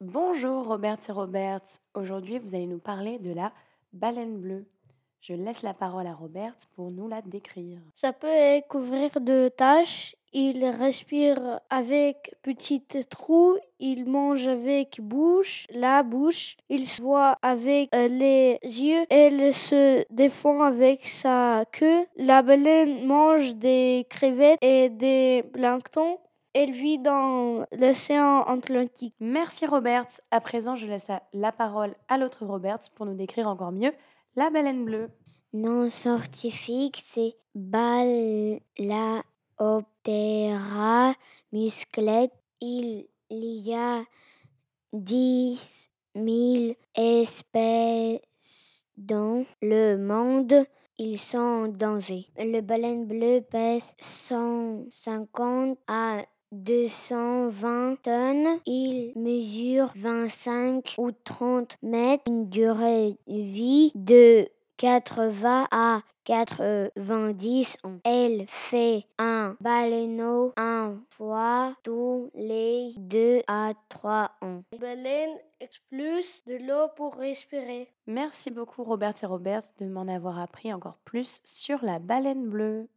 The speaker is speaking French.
Bonjour Robert et Robert. Aujourd'hui, vous allez nous parler de la baleine bleue. Je laisse la parole à Robert pour nous la décrire. Ça peut couvrir de taches. Il respire avec petites trous. Il mange avec bouche, la bouche. Il se voit avec euh, les yeux. Elle se défend avec sa queue. La baleine mange des crevettes et des planctons. Elle vit dans l'océan Atlantique. Merci Robert. À présent, je laisse la parole à l'autre Robert pour nous décrire encore mieux la baleine bleue. Nom scientifique, c'est Balaoptera musclette. Il y a 10 000 espèces dans le monde. Ils sont en danger. Le baleine bleue pèse 150 à 220 tonnes. Il mesure 25 ou 30 mètres. Une durée de vie de 80 à 90 ans. Elle fait un baleineau un fois tous les 2 à 3 ans. Les baleines expulsent de l'eau pour respirer. Merci beaucoup Robert et Robert de m'en avoir appris encore plus sur la baleine bleue.